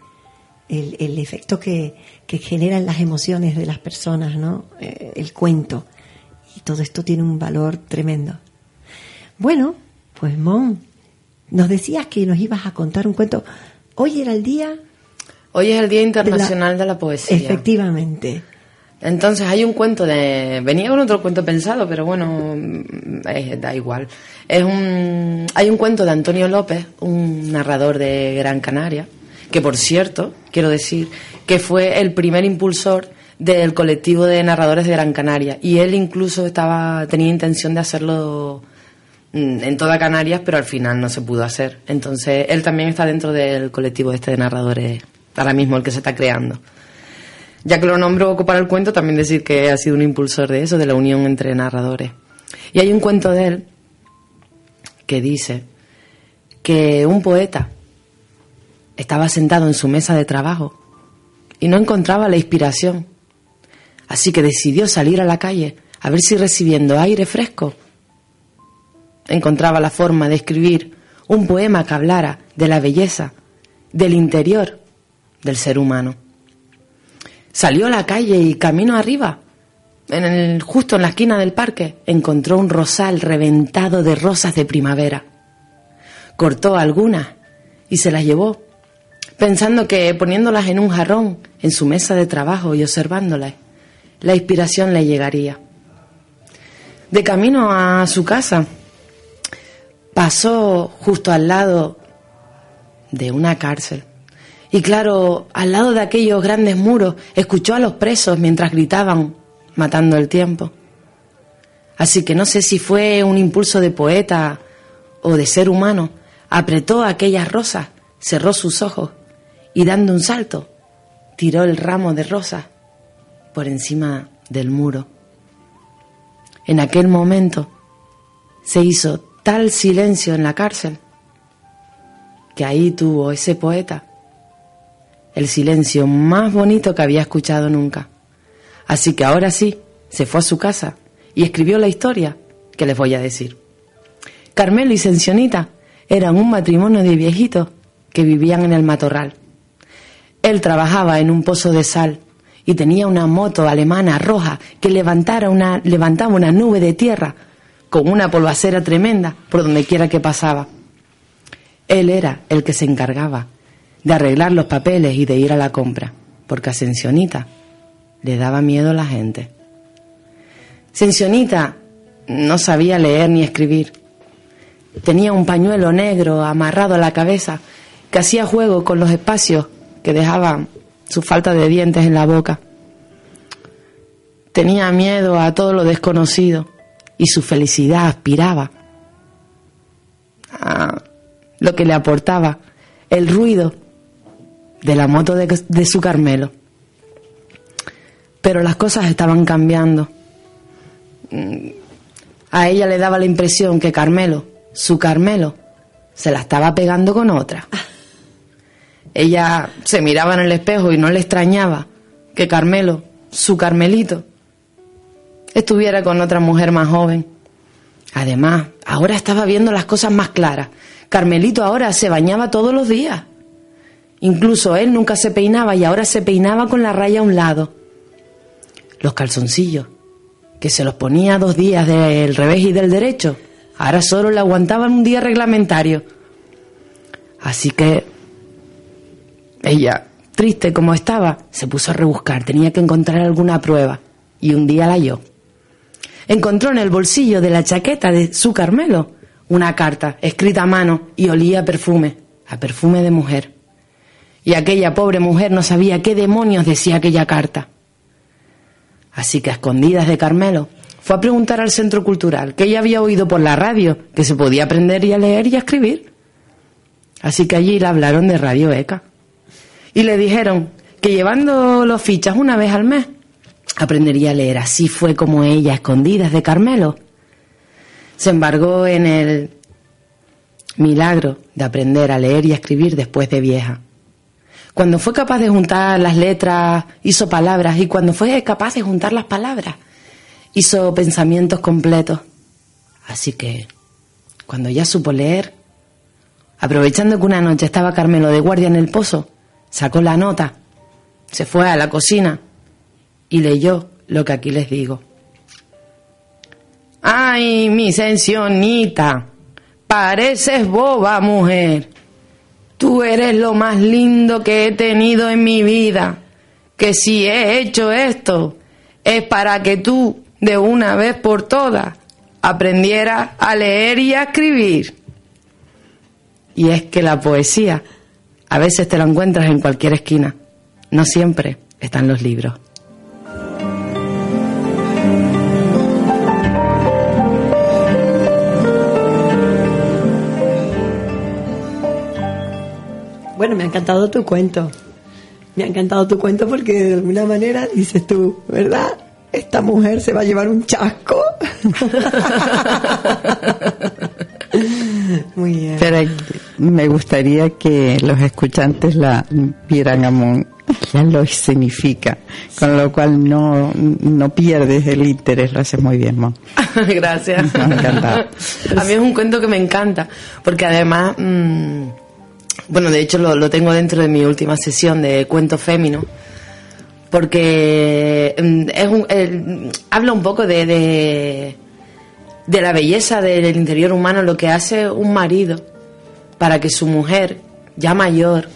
el, el efecto que, que generan las emociones de las personas, ¿no? Eh, el cuento. Y todo esto tiene un valor tremendo. Bueno, pues Mon, nos decías que nos ibas a contar un cuento. Hoy era el día. Hoy es el Día Internacional de la, Poesía. Efectivamente. Entonces hay un cuento de. Venía con otro cuento pensado, pero bueno, da igual. Es un. Hay un cuento de Antonio López, un narrador de Gran Canaria, que por cierto, quiero decir, que fue el primer impulsor del colectivo de narradores de Gran Canaria. Y él incluso estaba, tenía intención de hacerlo mm, en toda Canarias, pero al final no se pudo hacer. Entonces, él también está dentro del colectivo este de narradores, ahora mismo el que se está creando. Ya que lo nombro para el cuento, también decir que ha sido un impulsor de eso, de la unión entre narradores. Y hay un cuento de él que dice que un poeta estaba sentado en su mesa de trabajo y no encontraba la inspiración. Así que decidió salir a la calle a ver si recibiendo aire fresco encontraba la forma de escribir un poema que hablara de la belleza, del interior del ser humano. Salió a la calle y camino arriba, justo en la esquina del parque, encontró un rosal reventado de rosas de primavera. Cortó algunas y se las llevó pensando que poniéndolas en un jarrón en su mesa de trabajo y observándolas, la inspiración le llegaría. De camino a su casa, pasó justo al lado de una cárcel. Y claro, al lado de aquellos grandes muros, escuchó a los presos mientras gritaban, matando el tiempo. Así que no sé si fue un impulso de poeta o de ser humano, apretó aquellas rosas, cerró sus ojos y dando un salto, tiró el ramo de rosas por encima del muro. En aquel momento se hizo tal silencio en la cárcel que ahí tuvo ese poeta el silencio más bonito que había escuchado nunca. Así que ahora sí, se fue a su casa y escribió la historia que les voy a decir. Carmelo y Sensionita eran un matrimonio de viejitos que vivían en el matorral. Él trabajaba en un pozo de sal y tenía una moto alemana roja que levantara una, levantaba una nube de tierra con una polvacera tremenda por donde quiera que pasaba. Él era el que se encargaba de arreglar los papeles y de ir a la compra, porque a Sensionita le daba miedo a la gente. Sensionita no sabía leer ni escribir. Tenía un pañuelo negro amarrado a la cabeza que hacía juego con los espacios que dejaba su falta de dientes en la boca. Tenía miedo a todo lo desconocido y su felicidad aspiraba a lo que le aportaba el ruido de la moto de, de su Carmelo. Pero las cosas estaban cambiando. A ella le daba la impresión que Carmelo, su Carmelo, se la estaba pegando con otra. Ella se miraba en el espejo y no le extrañaba que Carmelo, su Carmelito, estuviera con otra mujer más joven. Además, ahora estaba viendo las cosas más claras. Carmelito ahora se bañaba todos los días. Incluso él nunca se peinaba y ahora se peinaba con la raya a un lado. Los calzoncillos que se los ponía dos días del revés y del derecho. Ahora solo le aguantaban un día reglamentario. Así que ella, triste como estaba, se puso a rebuscar. Tenía que encontrar alguna prueba. Y un día la halló. Encontró en el bolsillo de la chaqueta de su Carmelo una carta escrita a mano y olía a perfume, a perfume de mujer. Y aquella pobre mujer no sabía qué demonios decía aquella carta. Así que a escondidas de Carmelo fue a preguntar al centro cultural que ella había oído por la radio que se podía aprender y a leer y a escribir. Así que allí le hablaron de Radio ECA. Y le dijeron que llevando los fichas una vez al mes aprendería a leer. Así fue como ella, escondidas de Carmelo, se embargó en el milagro de aprender a leer y a escribir después de vieja. Cuando fue capaz de juntar las letras, hizo palabras, y cuando fue capaz de juntar las palabras, hizo pensamientos completos. Así que, cuando ya supo leer, aprovechando que una noche estaba Carmelo de guardia en el pozo, sacó la nota, se fue a la cocina y leyó lo que aquí les digo. Ay, mi sensionita, pareces boba mujer. Tú eres lo más lindo que he tenido en mi vida. Que si he hecho esto es para que tú, de una vez por todas, aprendieras a leer y a escribir. Y es que la poesía a veces te la encuentras en cualquier esquina. No siempre están los libros. Bueno, me ha encantado tu cuento. Me ha encantado tu cuento porque de alguna manera dices tú, ¿verdad? Esta mujer se va a llevar un chasco. Muy bien. Pero me gustaría que los escuchantes la vieran a Mon. Ya lo significa, con lo cual no, no pierdes el interés, lo haces muy bien, Mon. Gracias. Me ha encantado. A mí es un cuento que me encanta, porque además, mm, bueno, de hecho lo, lo tengo dentro de mi última sesión de cuento fémino, porque mm, es un, el- habla un poco de, de, de la belleza del interior humano, lo que hace un marido para que su mujer, ya mayor,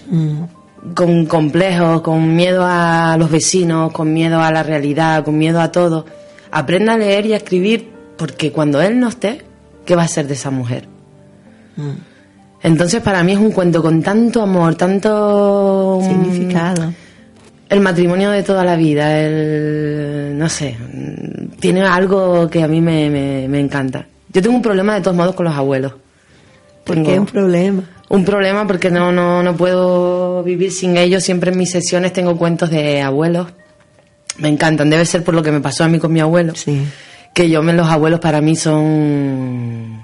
con complejos, con miedo a los vecinos, con miedo a la realidad, con miedo a todo, aprenda a leer y a escribir, porque cuando él no esté, ¿qué va a ser de esa mujer? Entonces para mí es un cuento con tanto amor, tanto mm, Significado. El matrimonio de toda la vida, el no sé, mm, tiene algo que a mí me, me- me encanta. Yo tengo un problema de todos modos con los abuelos. ¿Por Tengo qué un problema? un problema porque no, no, no puedo vivir sin ellos. Siempre en mis sesiones tengo cuentos de abuelos. Me encantan. Debe ser por lo que me pasó a mí con mi abuelo. Que yo, me- los abuelos para mí son...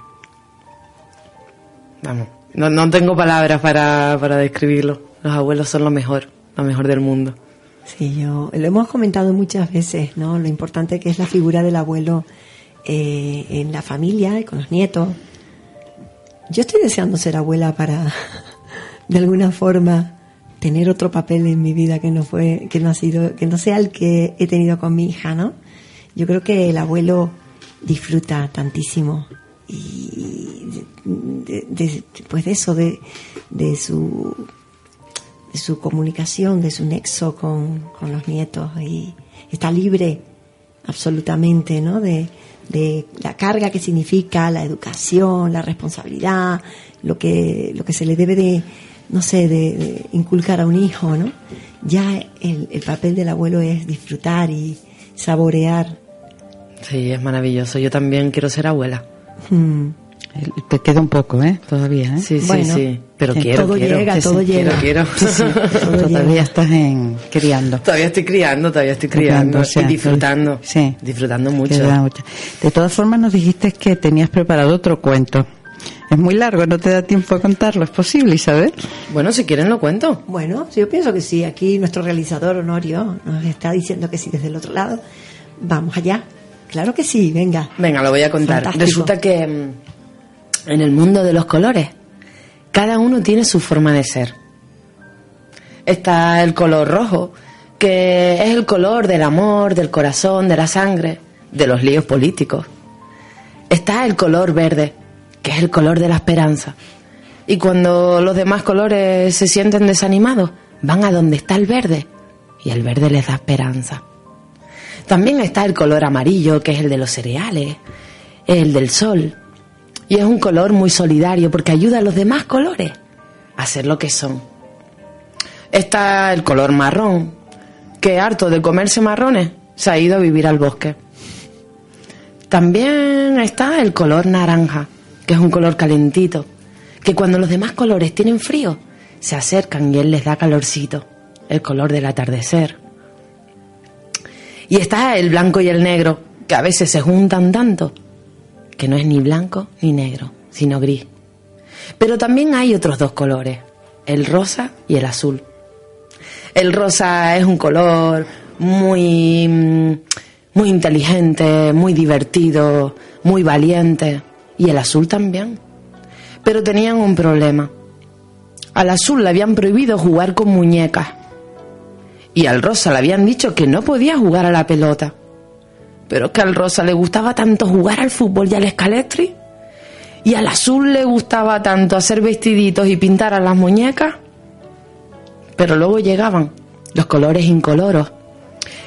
Vamos, no, no tengo palabras para, para describirlo. Los abuelos son lo mejor, lo mejor del mundo. Sí, yo lo hemos comentado muchas veces, ¿no? Lo importante que es la figura del abuelo eh, en la familia y con los nietos. Yo estoy deseando ser abuela para, de alguna forma, tener otro papel en mi vida que no fue, que no ha sido, que no sea el que he tenido con mi hija, ¿no? Yo creo que el abuelo disfruta tantísimo y de, de- pues de eso, de, de su de su comunicación, de su nexo con, con los nietos y está libre absolutamente, ¿no? De, de la carga que significa la educación, la responsabilidad, lo que, lo que se le debe de, no sé, de, de inculcar a un hijo, ¿no? Ya el, el papel del abuelo es disfrutar y saborear. Sí, es maravilloso. Yo también quiero ser abuela. Mm. Te queda un poco, ¿eh? Todavía, ¿eh? Sí, sí, Bueno, sí. Pero quiero, todo quiero. llega, Sí, todo sí, llega. Quiero, quiero. Sí, sí. Todavía estás en criando. Todavía estoy criando, todavía estoy Criando, o sea, y disfrutando. Sí. Disfrutando mucho. Mucho. De todas formas, nos dijiste que tenías preparado otro cuento. Es muy largo, no te da tiempo a contarlo. ¿Es posible, Isabel? Bueno, si quieren lo cuento. Bueno, yo pienso que sí. Aquí nuestro realizador Honorio nos está diciendo que sí desde el otro lado. Vamos allá. Claro que sí, venga. Venga, lo voy a contar. Fantástico. Resulta que mm, en el mundo de los colores, cada uno tiene su forma de ser. Está el color rojo, que es el color del amor, del corazón, de la sangre, de los líos políticos. Está el color verde, que es el color de la esperanza. Y cuando los demás colores se sienten desanimados, van a donde está el verde y el verde les da esperanza. También está el color amarillo, que es el de los cereales, el del sol. Y es un color muy solidario porque ayuda a los demás colores a ser lo que son. Está el color marrón, que harto de comerse marrones se ha ido a vivir al bosque. También está el color naranja, que es un color calentito, que cuando los demás colores tienen frío, se acercan y él les da calorcito, el color del atardecer. Y está el blanco y el negro, que a veces se juntan tanto, que no es ni blanco ni negro, sino gris. Pero también hay otros dos colores, el rosa y el azul. El rosa es un color muy, muy inteligente, muy divertido, muy valiente. Y el azul también. Pero tenían un problema. Al azul le habían prohibido jugar con muñecas. Y al rosa le habían dicho que no podía jugar a la pelota. Pero es que al rosa le gustaba tanto jugar al fútbol y al escalestri. Y al azul le gustaba tanto hacer vestiditos y pintar a las muñecas pero luego llegaban los colores incoloros,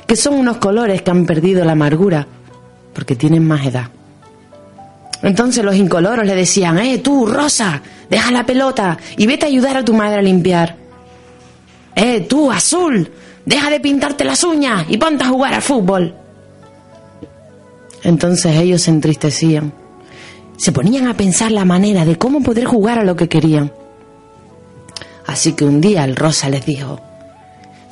que son unos colores que han perdido la amargura porque tienen más edad. Entonces los incoloros le decían, eh, tú, Rosa, deja la pelota y vete a ayudar a tu madre a limpiar. Eh, tú, Azul, deja de pintarte las uñas y ponte a jugar al fútbol. Entonces ellos se entristecían. Se ponían a pensar la manera de cómo poder jugar a lo que querían. Así que un día el rosa les dijo,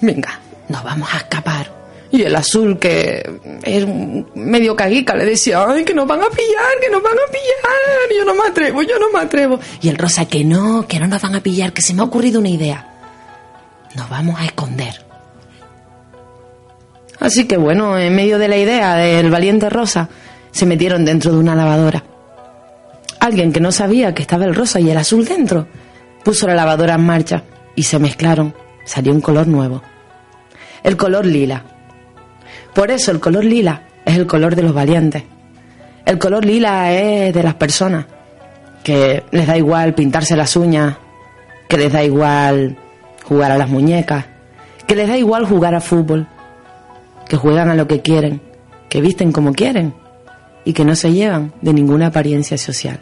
venga, nos vamos a escapar. Y el azul, que es medio caguica, le decía, ay, que nos van a pillar, que nos van a pillar, yo no me atrevo, yo no me atrevo. Y el rosa, que no, que no nos van a pillar, que se me ha ocurrido una idea. Nos vamos a esconder. Así que bueno, en medio de la idea del valiente rosa, se metieron dentro de una lavadora. Alguien que no sabía que estaba el rosa y el azul dentro, Puso la lavadora en marcha y se mezclaron. Salió un color nuevo. El color lila. Por eso el color lila es el color de los valientes. El color lila es de las personas que les da igual pintarse las uñas, que les da igual jugar a las muñecas, que les da igual jugar a fútbol, que juegan a lo que quieren, que visten como quieren y que no se llevan de ninguna apariencia social.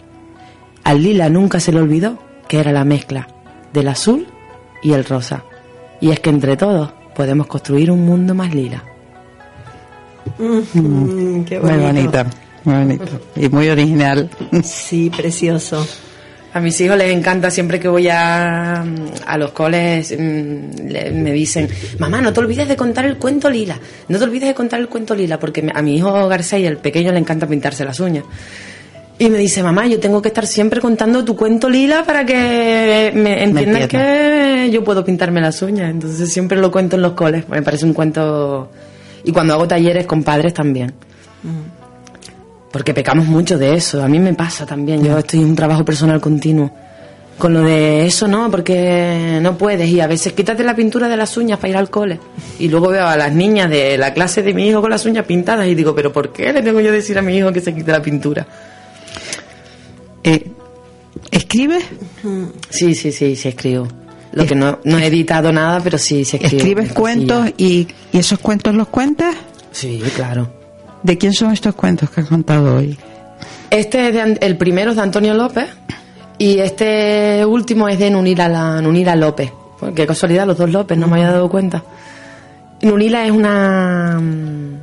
Al lila nunca se le olvidó que era la mezcla del azul y el rosa. Y es que entre todos podemos construir un mundo más lila. Mm, Muy bonita, muy bonito. Y muy original. Sí, precioso. A mis hijos les encanta siempre que voy a, a los coles, mm, le- me dicen, mamá, no te olvides de contar el cuento lila, no te olvides de contar el cuento lila, porque a mi hijo García, el pequeño, le encanta pintarse las uñas. Y me dice, mamá, yo tengo que estar siempre contando tu cuento lila para que me entiendas entienda. que yo puedo pintarme las uñas. Entonces siempre lo cuento en los coles, me parece un cuento... Y cuando hago talleres con padres también. Porque pecamos mucho de eso, a mí me pasa también, yo estoy en un trabajo personal continuo. Con lo de eso no, porque no puedes y a veces quítate la pintura de las uñas para ir al cole. Y luego veo a las niñas de la clase de mi hijo con las uñas pintadas y digo, pero ¿por qué le tengo yo que decir a mi hijo que se quite la pintura? Eh, ¿Escribes? Sí, sí, sí, sí escribo. Lo que no, no he editado nada, pero sí, sí escribo. ¿Escribes cuentos y esos cuentos los cuentas? Sí, claro. ¿De quién son estos cuentos que has contado hoy? Este es de el primero es de Antonio López y este último es de Nunila, la, Nunila López. Pues, Qué casualidad, los dos López, no me había dado cuenta. Nunila es una, mm,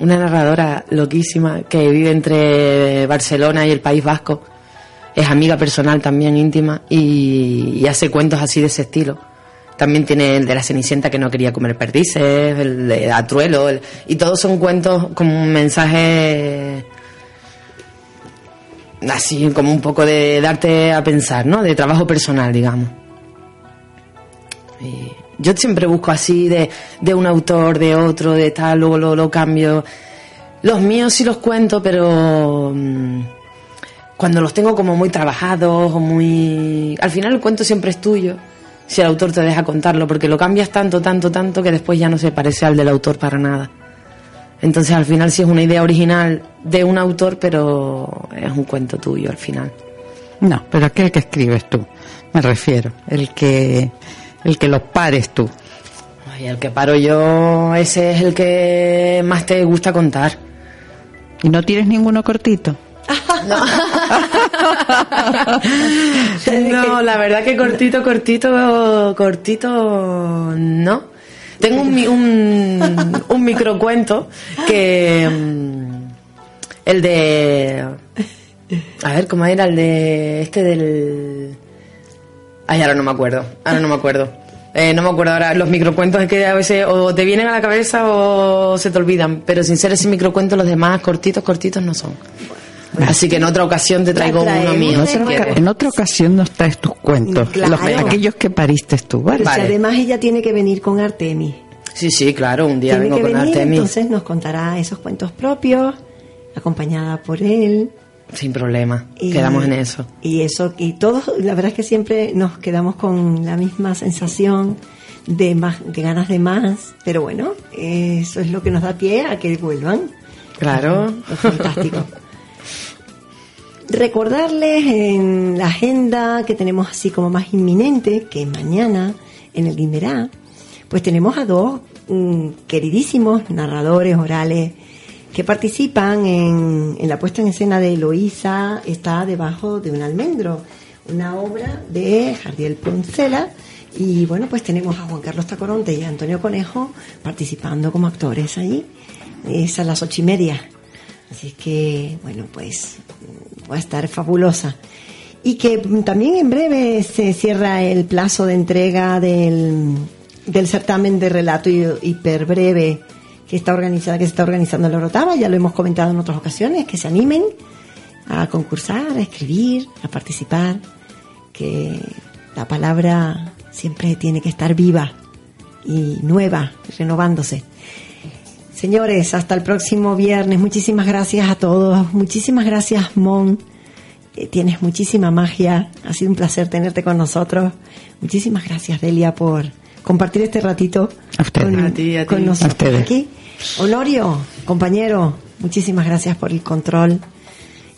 una narradora loquísima que vive entre Barcelona y el País Vasco. Es amiga personal también íntima y, y hace cuentos así de ese estilo. También tiene el de la Cenicienta que no quería comer perdices, el de Atruelo, el- y todos son cuentos con un mensaje así como un poco de darte a pensar, ¿no? De trabajo personal, digamos. Yo siempre busco así de, de un autor, de otro, de tal, luego lo, lo cambio. Los míos sí los cuento, pero mm, cuando los tengo como muy trabajados o muy... Al final el cuento siempre es tuyo, si el autor te deja contarlo, porque lo cambias tanto, tanto, tanto que después ya no se parece al del autor para nada. Entonces al final sí es una idea original de un autor, pero es un cuento tuyo al final. No, pero aquel que escribes tú, me refiero, el que el que los pares tú. Ay, el que paro yo, ese es el que más te gusta contar. ¿Y no tienes ninguno cortito? no, la verdad que cortito, cortito, cortito, no. Tengo un, un, un microcuento que... mm, El de... A ver, ¿cómo era? El de... Este del... Ay, ahora no me acuerdo. Ahora no me acuerdo. Eh, no me acuerdo ahora. Los microcuentos es que a veces o te vienen a la cabeza o se te olvidan. Pero sin ser ese microcuento, los demás cortitos, cortitos no son. Así que en otra ocasión te traigo uno mío. si en otra ocasión nos traes tus cuentos, Claro. los- aquellos que pariste tú, ¿vale? Pero si además ella tiene que venir con Artemis. Sí, sí, claro. Un día tiene vengo que con venir, Artemis. entonces nos contará esos cuentos propios, acompañada por él. Sin problema. Y- Quedamos en eso. Y eso, y todos, la verdad es que siempre nos quedamos con la misma sensación de más, de ganas de más, pero bueno, eso es lo que nos da pie a que vuelvan. Claro. Es fantástico. Recordarles en la agenda que tenemos así como más inminente, que mañana en el Guimerá, pues tenemos a dos mm, queridísimos narradores orales que participan en, la puesta en escena de Eloísa, está debajo de un almendro, una obra de Jardiel Poncela. Y bueno, pues tenemos a Juan Carlos Tacoronte y a Antonio Conejo participando como actores ahí. Es a las ocho y media. Así que, bueno, pues va a estar fabulosa. Y que también en breve se cierra el plazo de entrega del, del certamen de relato hi- hiperbreve que está organizada, que se está organizando en la Orotava, ya lo hemos comentado en otras ocasiones, que se animen a concursar, a escribir, a participar, que la palabra siempre tiene que estar viva y nueva, renovándose. Señores, hasta el próximo viernes. Muchísimas gracias a todos. Muchísimas gracias, Mon. Eh, tienes muchísima magia. Ha sido un placer tenerte con nosotros. Muchísimas gracias, Delia, por compartir este ratito con, A ti, a ti. con A nosotros ustedes. aquí. Honorio, compañero, muchísimas gracias por el control.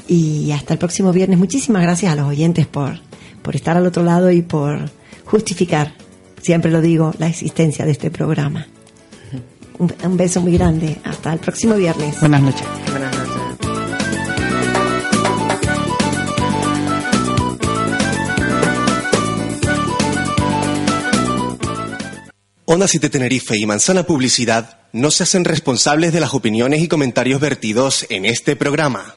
Y hasta el próximo viernes. Muchísimas gracias a los oyentes por, por estar al otro lado y por justificar, siempre lo digo, la existencia de este programa. Un, un beso muy grande. Hasta el próximo viernes. Buenas noches. Buenas noches. Onda 7 Tenerife y Manzana Publicidad no se hacen responsables de las opiniones y comentarios vertidos en este programa.